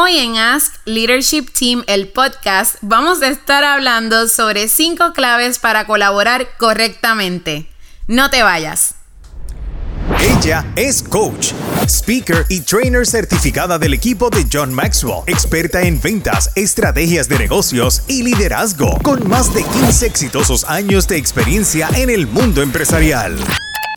Hoy en Ask Leadership Team, el podcast, vamos a estar hablando sobre cinco claves para colaborar correctamente. No te vayas. Ella es coach, speaker y trainer certificada del equipo de John Maxwell, experta en ventas, estrategias de negocios y liderazgo, con más de 15 exitosos años de experiencia en el mundo empresarial.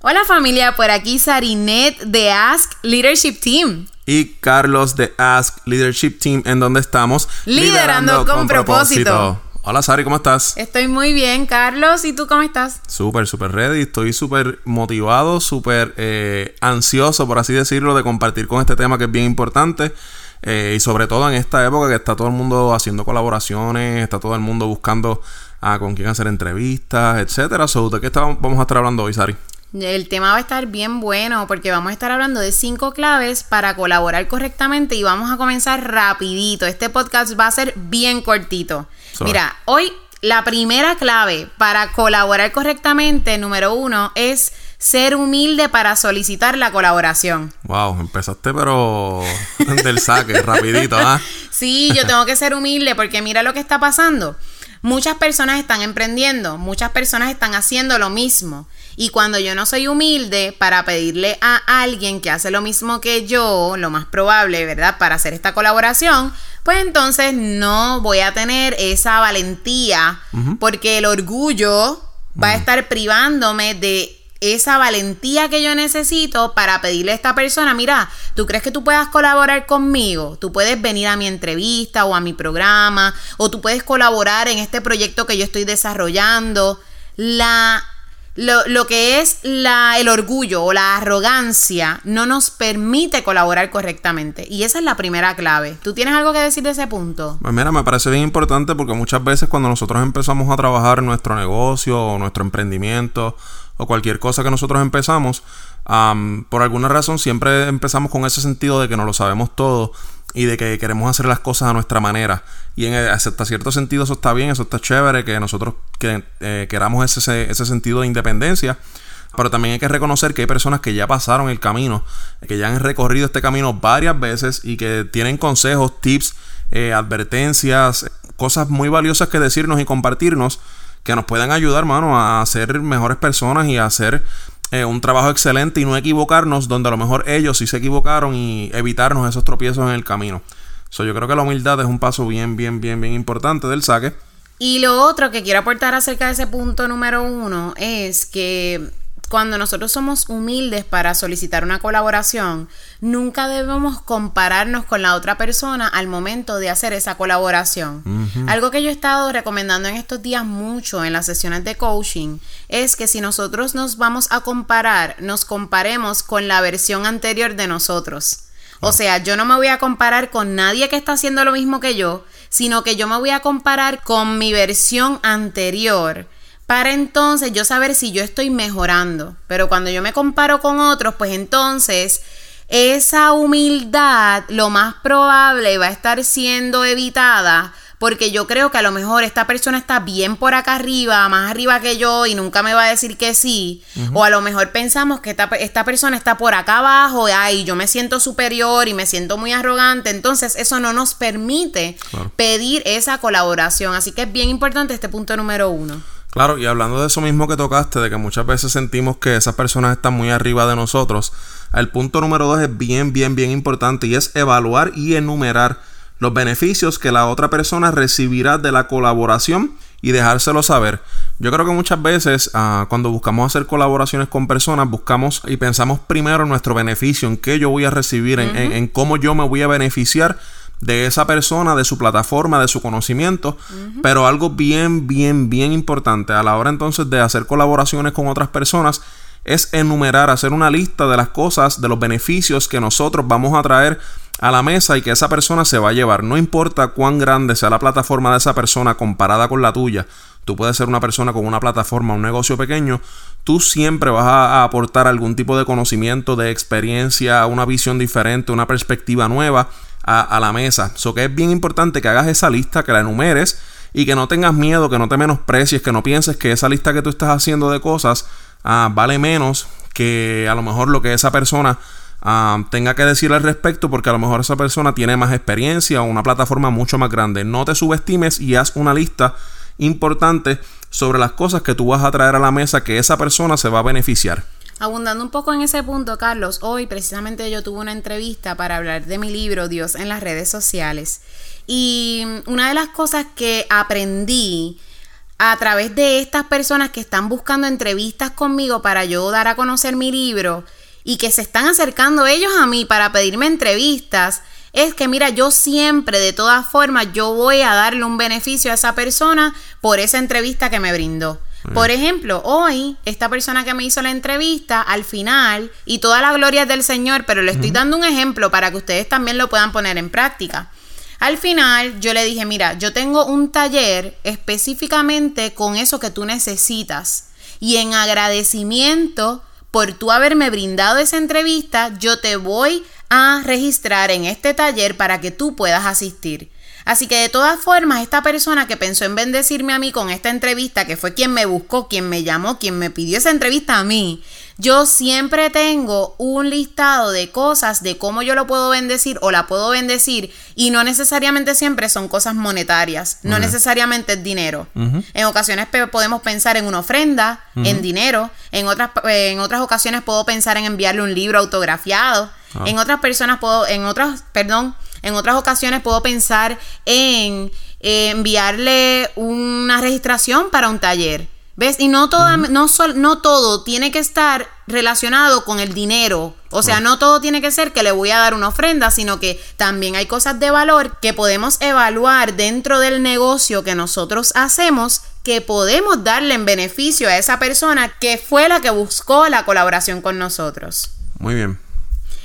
Hola familia, por aquí Sarinet de Ask Leadership Team. Y Carlos de Ask Leadership Team, en donde estamos Liderando, con, propósito. Hola Sari, ¿cómo estás? Estoy muy bien, Carlos. ¿Y tú cómo estás? Súper, súper ready. Estoy súper motivado, súper eh, ansioso, por así decirlo, de compartir con este tema que es bien importante. Eh, y sobre todo en esta época que está todo el mundo haciendo colaboraciones, está todo el mundo buscando a con quién hacer entrevistas, etcétera. So, ¿De qué vamos a estar hablando hoy, Sari? El tema va a estar bien bueno porque vamos a estar hablando de cinco claves para colaborar correctamente y vamos a comenzar rapidito. Este podcast va a ser bien cortito. Mira, hoy la primera clave para colaborar correctamente, número uno, es ser humilde para solicitar la colaboración. Wow, empezaste pero del saque, rapidito, ¿ah? Sí, yo tengo que ser humilde porque mira lo que está pasando. Muchas personas están emprendiendo, muchas personas están haciendo lo mismo. Y cuando yo no soy humilde para pedirle a alguien que hace lo mismo que yo, lo más probable, ¿verdad? Para hacer esta colaboración, pues entonces no voy a tener esa valentía porque el orgullo va a estar privándome de esa valentía que yo necesito para pedirle a esta persona, mira, ¿tú crees que tú puedas colaborar conmigo? Tú puedes venir a mi entrevista o a mi programa, o tú puedes colaborar en este proyecto que yo estoy desarrollando. La lo, que es la, el orgullo o la arrogancia no nos permite colaborar correctamente. Y esa es la primera clave. ¿Tú tienes algo que decir de ese punto? Pues mira, me parece bien importante porque muchas veces cuando nosotros empezamos a trabajar nuestro negocio o nuestro emprendimiento o cualquier cosa que nosotros empezamos, por alguna razón siempre empezamos con ese sentido de que no lo sabemos todo y de que queremos hacer las cosas a nuestra manera. Y en hasta cierto sentido eso está bien, eso está chévere, que nosotros eh, queramos ese, ese sentido de independencia. Pero también hay que reconocer que hay personas que ya pasaron el camino, que ya han recorrido este camino varias veces y que tienen consejos, tips, eh, advertencias, cosas muy valiosas que decirnos y compartirnos que nos puedan ayudar, mano, a ser mejores personas y a hacer eh, un trabajo excelente y no equivocarnos donde a lo mejor ellos sí se equivocaron y evitarnos esos tropiezos en el camino. So, yo creo que la humildad es un paso bien, bien, bien, bien importante del saque. Y lo otro que quiero aportar acerca de ese punto número uno es que cuando nosotros somos humildes para solicitar una colaboración, nunca debemos compararnos con la otra persona al momento de hacer esa colaboración. Algo que yo he estado recomendando en estos días mucho en las sesiones de coaching es que si nosotros nos vamos a comparar, nos comparemos con la versión anterior de nosotros. O sea, yo no me voy a comparar con nadie que está haciendo lo mismo que yo, sino que yo me voy a comparar con mi versión anterior para entonces yo saber si yo estoy mejorando. Pero cuando yo me comparo con otros, pues entonces esa humildad lo más probable va a estar siendo evitada porque yo creo que a lo mejor esta persona está bien por acá arriba, más arriba que yo y nunca me va a decir que sí, o a lo mejor pensamos que esta, persona está por acá abajo, y yo me siento superior y me siento muy arrogante, entonces eso no nos permite pedir esa colaboración, así que es bien importante este punto número uno. Claro, y hablando de eso mismo que tocaste, de que muchas veces sentimos que esas personas están muy arriba de nosotros, el punto número dos es bien, bien, bien importante y es evaluar y enumerar los beneficios que la otra persona recibirá de la colaboración y dejárselo saber. Yo creo que muchas veces ah, cuando buscamos hacer colaboraciones con personas, buscamos y pensamos primero en nuestro beneficio, en qué yo voy a recibir, en cómo yo me voy a beneficiar de esa persona, de su plataforma, de su conocimiento, pero algo bien, bien, bien importante a la hora entonces de hacer colaboraciones con otras personas es enumerar, hacer una lista de las cosas, de los beneficios que nosotros vamos a traer a la mesa y que esa persona se va a llevar. No importa cuán grande sea la plataforma de esa persona comparada con la tuya. Tú puedes ser una persona con una plataforma, un negocio pequeño. Tú siempre vas a aportar algún tipo de conocimiento, de experiencia, una visión diferente, una perspectiva nueva a, la mesa. Eso que es bien importante que hagas esa lista, que la enumeres y que no tengas miedo, que no te menosprecies, que no pienses que esa lista que tú estás haciendo de cosas ah, vale menos que a lo mejor lo que esa persona ah, tenga que decir al respecto, porque a lo mejor esa persona tiene más experiencia o una plataforma mucho más grande. No te subestimes y haz una lista importante sobre las cosas que tú vas a traer a la mesa que esa persona se va a beneficiar. Abundando un poco en ese punto, Carlos, hoy precisamente yo tuve una entrevista para hablar de mi libro Dios en las redes sociales. Y una de las cosas que aprendí a través de estas personas que están buscando entrevistas conmigo para yo dar a conocer mi libro y que se están acercando ellos a mí para pedirme entrevistas, es que mira, yo siempre, de todas formas, yo voy a darle un beneficio a esa persona por esa entrevista que me brindó. Por ejemplo, hoy, esta persona que me hizo la entrevista, al final, y toda la gloria es del Señor, pero le estoy dando un ejemplo para que ustedes también lo puedan poner en práctica. Al final, yo le dije, mira, yo tengo un taller específicamente con eso que tú necesitas. Y en agradecimiento por tú haberme brindado esa entrevista, yo te voy a registrar en este taller para que tú puedas asistir. Así que de todas formas, esta persona que pensó en bendecirme a mí con esta entrevista, que fue quien me buscó, quien me llamó, quien me pidió esa entrevista a mí, yo siempre tengo un listado de cosas de cómo yo lo puedo bendecir o la puedo bendecir y no necesariamente siempre son cosas monetarias, no necesariamente es dinero. En ocasiones podemos pensar en una ofrenda, en dinero, en otras, en otras ocasiones puedo pensar en enviarle un libro autografiado, ah. en otras personas puedo, en otras, perdón, en otras ocasiones puedo pensar en eh, enviarle una registración para un taller. ¿Ves? Y no, toda, no, no todo tiene que estar relacionado con el dinero. O sea, no todo tiene que ser que le voy a dar una ofrenda, sino que también hay cosas de valor que podemos evaluar dentro del negocio que nosotros hacemos que podemos darle en beneficio a esa persona que fue la que buscó la colaboración con nosotros. Muy bien.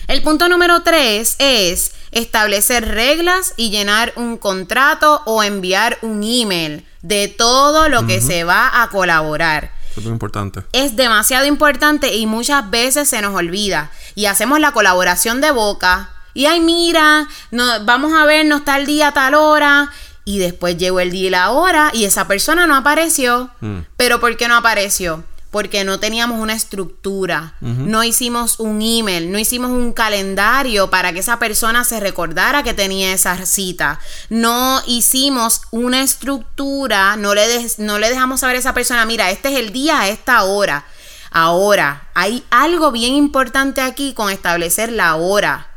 El punto número tres es establecer reglas y llenar un contrato o enviar un email de todo lo que se va a colaborar. Es muy importante. Es demasiado importante y muchas veces se nos olvida. Y hacemos la colaboración de boca. Y ay, mira, no, vamos a vernos tal día, tal hora. Y después llegó el día y la hora y esa persona no apareció. Mm. ¿Pero por qué no apareció? Porque no teníamos una estructura, no hicimos un email, no hicimos un calendario para que esa persona se recordara que tenía esa cita, no hicimos una estructura, no le, no le dejamos saber a esa persona, mira, este es el día a esta hora. Ahora, hay algo bien importante aquí con establecer la hora.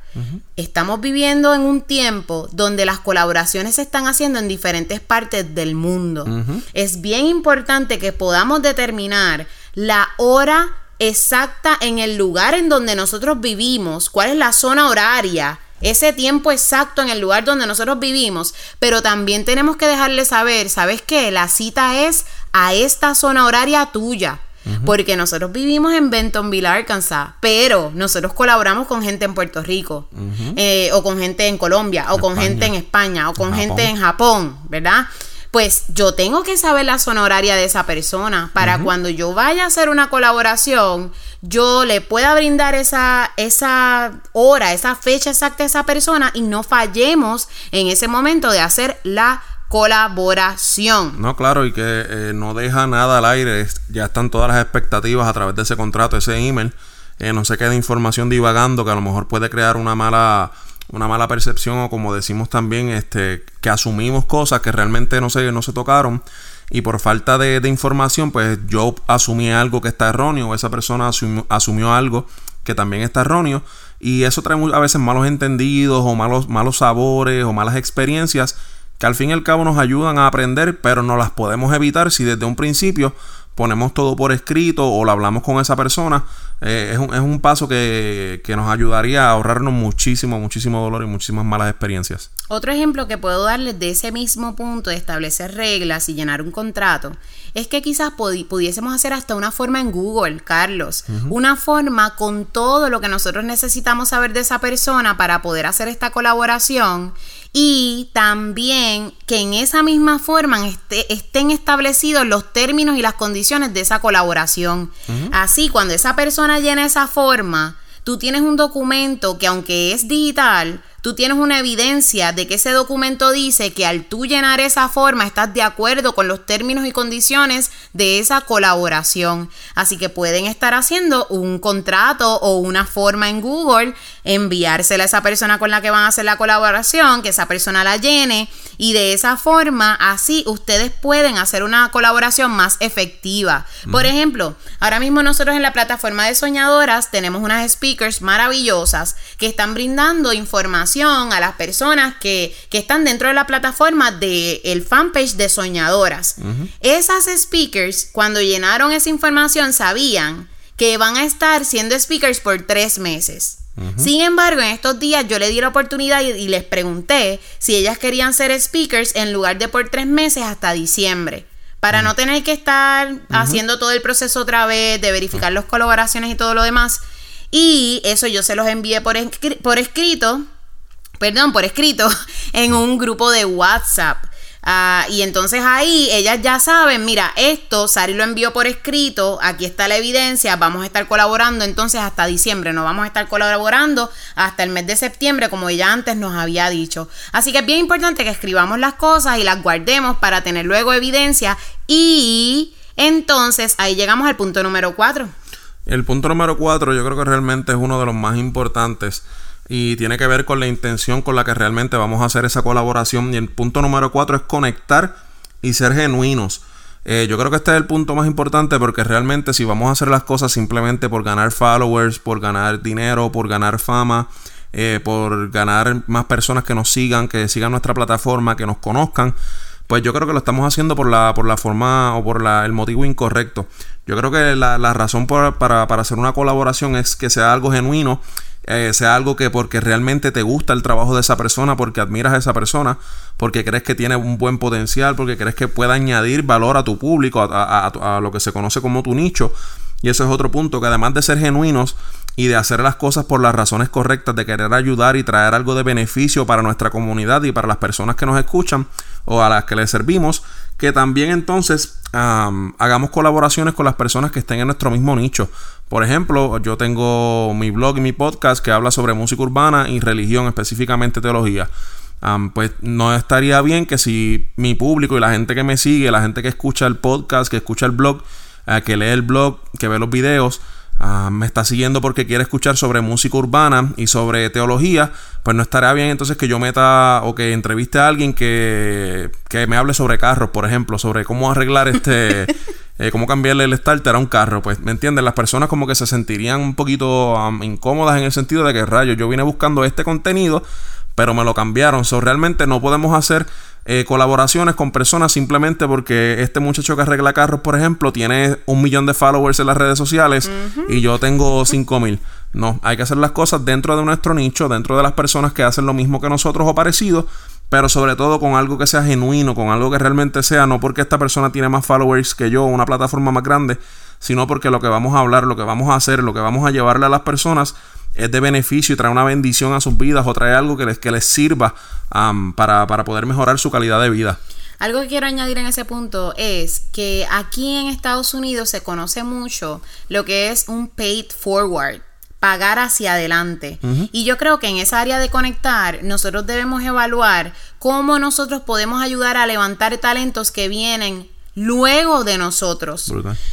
Estamos viviendo en un tiempo donde las colaboraciones se están haciendo en diferentes partes del mundo. Es bien importante que podamos determinar la hora exacta en el lugar en donde nosotros vivimos, cuál es la zona horaria, ese tiempo exacto en el lugar donde nosotros vivimos, pero también tenemos que dejarle saber, ¿sabes qué? La cita es a esta zona horaria tuya. Porque nosotros vivimos en Bentonville, Arkansas, pero nosotros colaboramos con gente en Puerto Rico, eh, o con gente en Colombia, o con gente en España, o con gente en Japón, ¿verdad? Pues yo tengo que saber la zona horaria de esa persona para cuando yo vaya a hacer una colaboración, yo le pueda brindar esa, esa hora, esa fecha exacta a esa persona y no fallemos en ese momento de hacer la colaboración. No, claro, y que eh, no deja nada al aire, ya están todas las expectativas a través de ese contrato, ese email, eh, no se queda información divagando que a lo mejor puede crear una mala una mala percepción o como decimos también, este, que asumimos cosas que realmente no se, no se tocaron. Y por falta de, información, pues yo asumí algo que está erróneo o esa persona asumió, algo que también está erróneo. Y eso trae a veces malos entendidos o malos, malos sabores o malas experiencias que al fin y al cabo nos ayudan a aprender, pero no las podemos evitar si desde un principio ponemos todo por escrito o lo hablamos con esa persona, eh, es, un, es, un, paso que, que, nos ayudaría a ahorrarnos muchísimo, muchísimo dolor y muchísimas malas experiencias. Otro ejemplo que puedo darles de ese mismo punto de establecer reglas y llenar un contrato es que quizás pudiésemos hacer hasta una forma en Google, Carlos, una forma con todo lo que nosotros necesitamos saber de esa persona para poder hacer esta colaboración y también que en esa misma forma estén establecidos los términos y las condiciones de esa colaboración. Así, cuando esa persona llena esa forma, tú tienes un documento que aunque es digital, tú tienes una evidencia de que ese documento dice que al tú llenar esa forma estás de acuerdo con los términos y condiciones de esa colaboración. Así que pueden estar haciendo un contrato o una forma en Google, enviársela a esa persona con la que van a hacer la colaboración, que esa persona la llene y de esa forma así ustedes pueden hacer una colaboración más efectiva. Por ejemplo, ahora mismo nosotros en la plataforma de soñadoras tenemos unas speakers maravillosas que están brindando información a las personas que, están dentro de la plataforma del el fanpage de Soñadoras. Esas speakers, cuando llenaron esa información, sabían que van a estar siendo speakers por tres meses. Sin embargo, en estos días yo le di la oportunidad y, les pregunté si ellas querían ser speakers en lugar de por tres meses hasta diciembre para no tener que estar haciendo todo el proceso otra vez, de verificar las colaboraciones y todo lo demás. Y eso yo se los envié por, por escrito perdón, por escrito en un grupo de WhatsApp. Ah, y entonces ahí ellas ya saben, mira, esto Sari lo envió por escrito, aquí está la evidencia, vamos a estar colaborando entonces hasta diciembre, no vamos a estar colaborando hasta el mes de septiembre como ella antes nos había dicho. Así que es bien importante que escribamos las cosas y las guardemos para tener luego evidencia y entonces ahí llegamos al punto número 4. El punto número 4 yo creo que realmente es uno de los más importantes y tiene que ver con la intención con la que realmente vamos a hacer esa colaboración. Y el punto número cuatro es conectar y ser genuinos. Eh, yo creo que este es el punto más importante porque realmente si vamos a hacer las cosas simplemente por ganar followers, por ganar dinero, por ganar fama, eh, por ganar más personas que nos sigan, que sigan nuestra plataforma, que nos conozcan, pues yo creo que lo estamos haciendo por la, por la forma o por la, el motivo incorrecto. Yo creo que la, razón para, para, hacer una colaboración es que sea algo genuino eh, sea algo que porque realmente te gusta el trabajo de esa persona, porque admiras a esa persona, porque crees que tiene un buen potencial, porque crees que puede añadir valor a tu público, a, lo que se conoce como tu nicho. Y eso es otro punto, que además de ser genuinos y de hacer las cosas por las razones correctas, de querer ayudar y traer algo de beneficio para nuestra comunidad y para las personas que nos escuchan o a las que les servimos, que también entonces hagamos colaboraciones con las personas que estén en nuestro mismo nicho. Por ejemplo, yo tengo mi blog y mi podcast que habla sobre música urbana y religión, específicamente teología. pues no estaría bien que si mi público y la gente que me sigue, la gente que escucha el podcast, que escucha el blog, eh, que lee el blog, que ve los videos, Ah, me está siguiendo porque quiere escuchar sobre música urbana y sobre teología, pues no estaría bien entonces que yo meta o que entreviste a alguien que, que me hable sobre carros, por ejemplo, sobre cómo arreglar este, eh, cómo cambiarle el starter a un carro. Pues, ¿me entienden? Las personas como que se sentirían un poquito incómodas en el sentido de que, rayo, yo vine buscando este contenido, pero me lo cambiaron. So, realmente no podemos hacer eh, colaboraciones con personas simplemente porque este muchacho que arregla carros, por ejemplo, tiene un millón de followers en las redes sociales y yo tengo cinco mil. No, hay que hacer las cosas dentro de nuestro nicho, dentro de las personas que hacen lo mismo que nosotros o parecido, pero sobre todo con algo que sea genuino, con algo que realmente sea, no porque esta persona tiene más followers que yo, una plataforma más grande, sino porque lo que vamos a hablar, lo que vamos a hacer, lo que vamos a llevarle a las personas es de beneficio y trae una bendición a sus vidas o trae algo que les, que les sirva para, para poder mejorar su calidad de vida. Algo que quiero añadir en ese punto es que aquí en Estados Unidos se conoce mucho lo que es un paid forward pagar hacia adelante. Y yo creo que en esa área de conectar, nosotros debemos evaluar cómo nosotros podemos ayudar a levantar talentos que vienen luego de nosotros.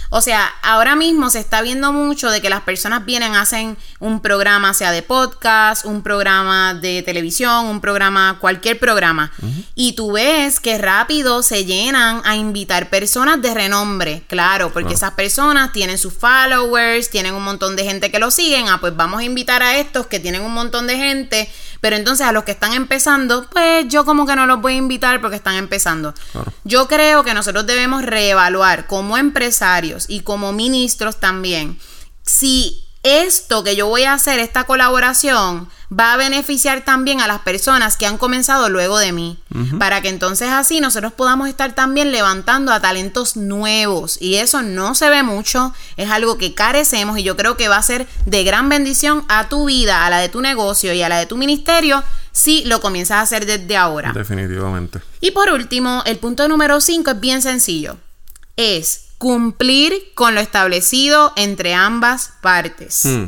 O sea, ahora mismo se está viendo mucho de que las personas vienen, hacen un programa, sea de podcast, un programa de televisión, un programa, cualquier programa. Y tú ves que rápido se llenan a invitar personas de renombre, claro, porque esas personas tienen sus followers, tienen un montón de gente que lo siguen. Ah, pues vamos a invitar a estos que tienen un montón de gente Pero entonces a los que están empezando, pues yo como que no los voy a invitar porque están empezando. Claro. Yo creo que nosotros debemos reevaluar como empresarios y como ministros también si esto que yo voy a hacer, esta colaboración, va a beneficiar también a las personas que han comenzado luego de mí, para que entonces así nosotros podamos estar también levantando a talentos nuevos. Y eso no se ve mucho, es algo que carecemos y yo creo que va a ser de gran bendición a tu vida, a la de tu negocio y a la de tu ministerio si lo comienzas a hacer desde ahora. Definitivamente. Y por último, el punto número 5 es bien sencillo. Es cumplir con lo establecido entre ambas partes. Hmm.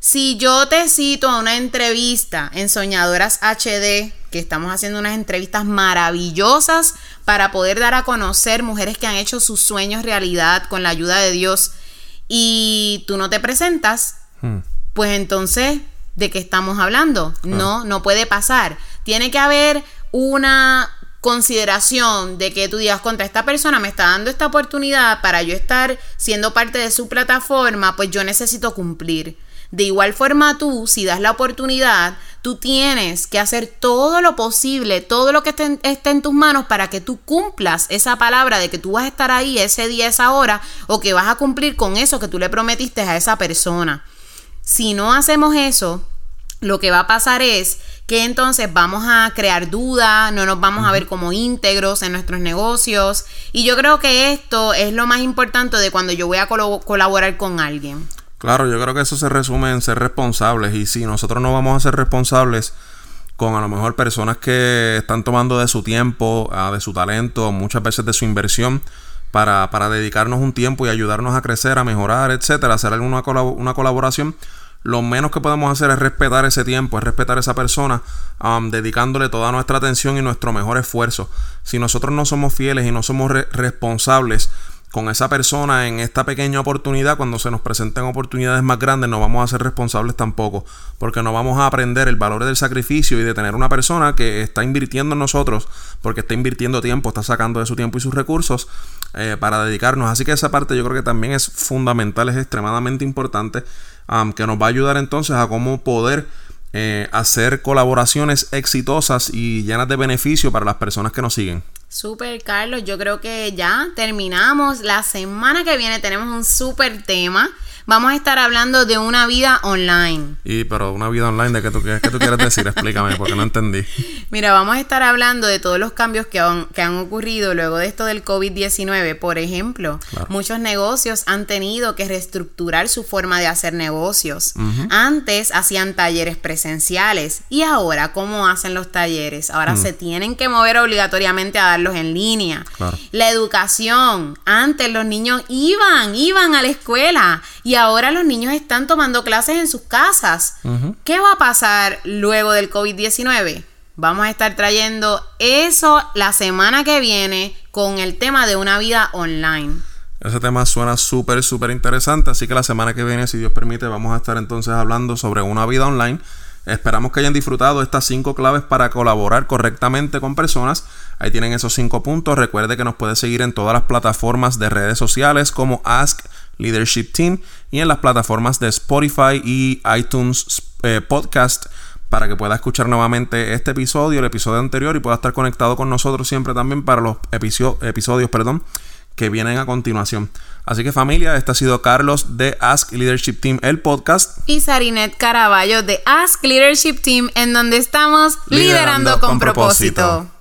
Si yo te cito a una entrevista en Soñadoras HD, que estamos haciendo unas entrevistas maravillosas para poder dar a conocer mujeres que han hecho sus sueños realidad con la ayuda de Dios, y tú no te presentas, Hmm. pues entonces, ¿de qué estamos hablando? No, no puede pasar. Tiene que haber una consideración de que tú digas contra esta persona me está dando esta oportunidad para yo estar siendo parte de su plataforma, pues yo necesito cumplir. De igual forma tú, si das la oportunidad, tú tienes que hacer todo lo posible, todo lo que esté, en tus manos para que tú cumplas esa palabra de que tú vas a estar ahí ese día, esa hora, o que vas a cumplir con eso que tú le prometiste a esa persona. Si no hacemos eso, lo que va a pasar es que entonces vamos a crear duda, no nos vamos a ver como íntegros en nuestros negocios. Y yo creo que esto es lo más importante de cuando yo voy a colaborar con alguien. Claro, yo creo que eso se resume en ser responsables. Y si nosotros no vamos a ser responsables con a lo mejor personas que están tomando de su tiempo, ah, de su talento, muchas veces de su inversión, para, para dedicarnos un tiempo y ayudarnos a crecer, a mejorar, etcétera, hacer alguna una colaboración, lo menos que podemos hacer es respetar ese tiempo, es respetar a esa persona, um, dedicándole toda nuestra atención y nuestro mejor esfuerzo. Si nosotros no somos fieles y no somos re- responsables con esa persona en esta pequeña oportunidad, cuando se nos presenten oportunidades más grandes, no vamos a ser responsables tampoco, porque no vamos a aprender el valor del sacrificio y de tener una persona que está invirtiendo en nosotros, porque está invirtiendo tiempo, está sacando de su tiempo y sus recursos eh, para dedicarnos. Así que esa parte yo creo que también es fundamental, es extremadamente importante, que nos va a ayudar entonces a cómo poder eh, hacer colaboraciones exitosas y llenas de beneficio para las personas que nos siguen. Super, Carlos. Yo creo que ya terminamos. La semana que viene tenemos un super tema. Vamos a estar hablando de una vida online. Y pero una vida online, ¿de qué tú, qué, qué tú quieres decir? Explícame, porque no entendí. Mira, vamos a estar hablando de todos los cambios que han, que han ocurrido luego de esto del COVID-19. Por ejemplo, Claro. muchos negocios han tenido que reestructurar su forma de hacer negocios. Antes hacían talleres presenciales y ahora, ¿cómo hacen los talleres? Ahora se tienen que mover obligatoriamente a darlos en línea. Claro. La educación. Antes los niños iban, iban a la escuela y ahora los niños están tomando clases en sus casas. ¿Qué va a pasar luego del COVID-19? Vamos a estar trayendo eso la semana que viene con el tema de una vida online. Ese tema suena súper, súper interesante, así que la semana que viene, si Dios permite, vamos a estar entonces hablando sobre una vida online. Esperamos que hayan disfrutado estas cinco claves para colaborar correctamente con personas. Ahí tienen esos cinco puntos. Recuerde que nos puede seguir en todas las plataformas de redes sociales como Ask Leadership Team y en las plataformas de Spotify y iTunes eh, Podcast para que pueda escuchar nuevamente este episodio, el episodio anterior y pueda estar conectado con nosotros siempre también para los episo- episodios, perdón, que vienen a continuación. Así que familia, este ha sido Carlos de Ask Leadership Team, el podcast. Y Sarinet Caraballo de Ask Leadership Team, en donde estamos liderando, Liderando con, con propósito. propósito.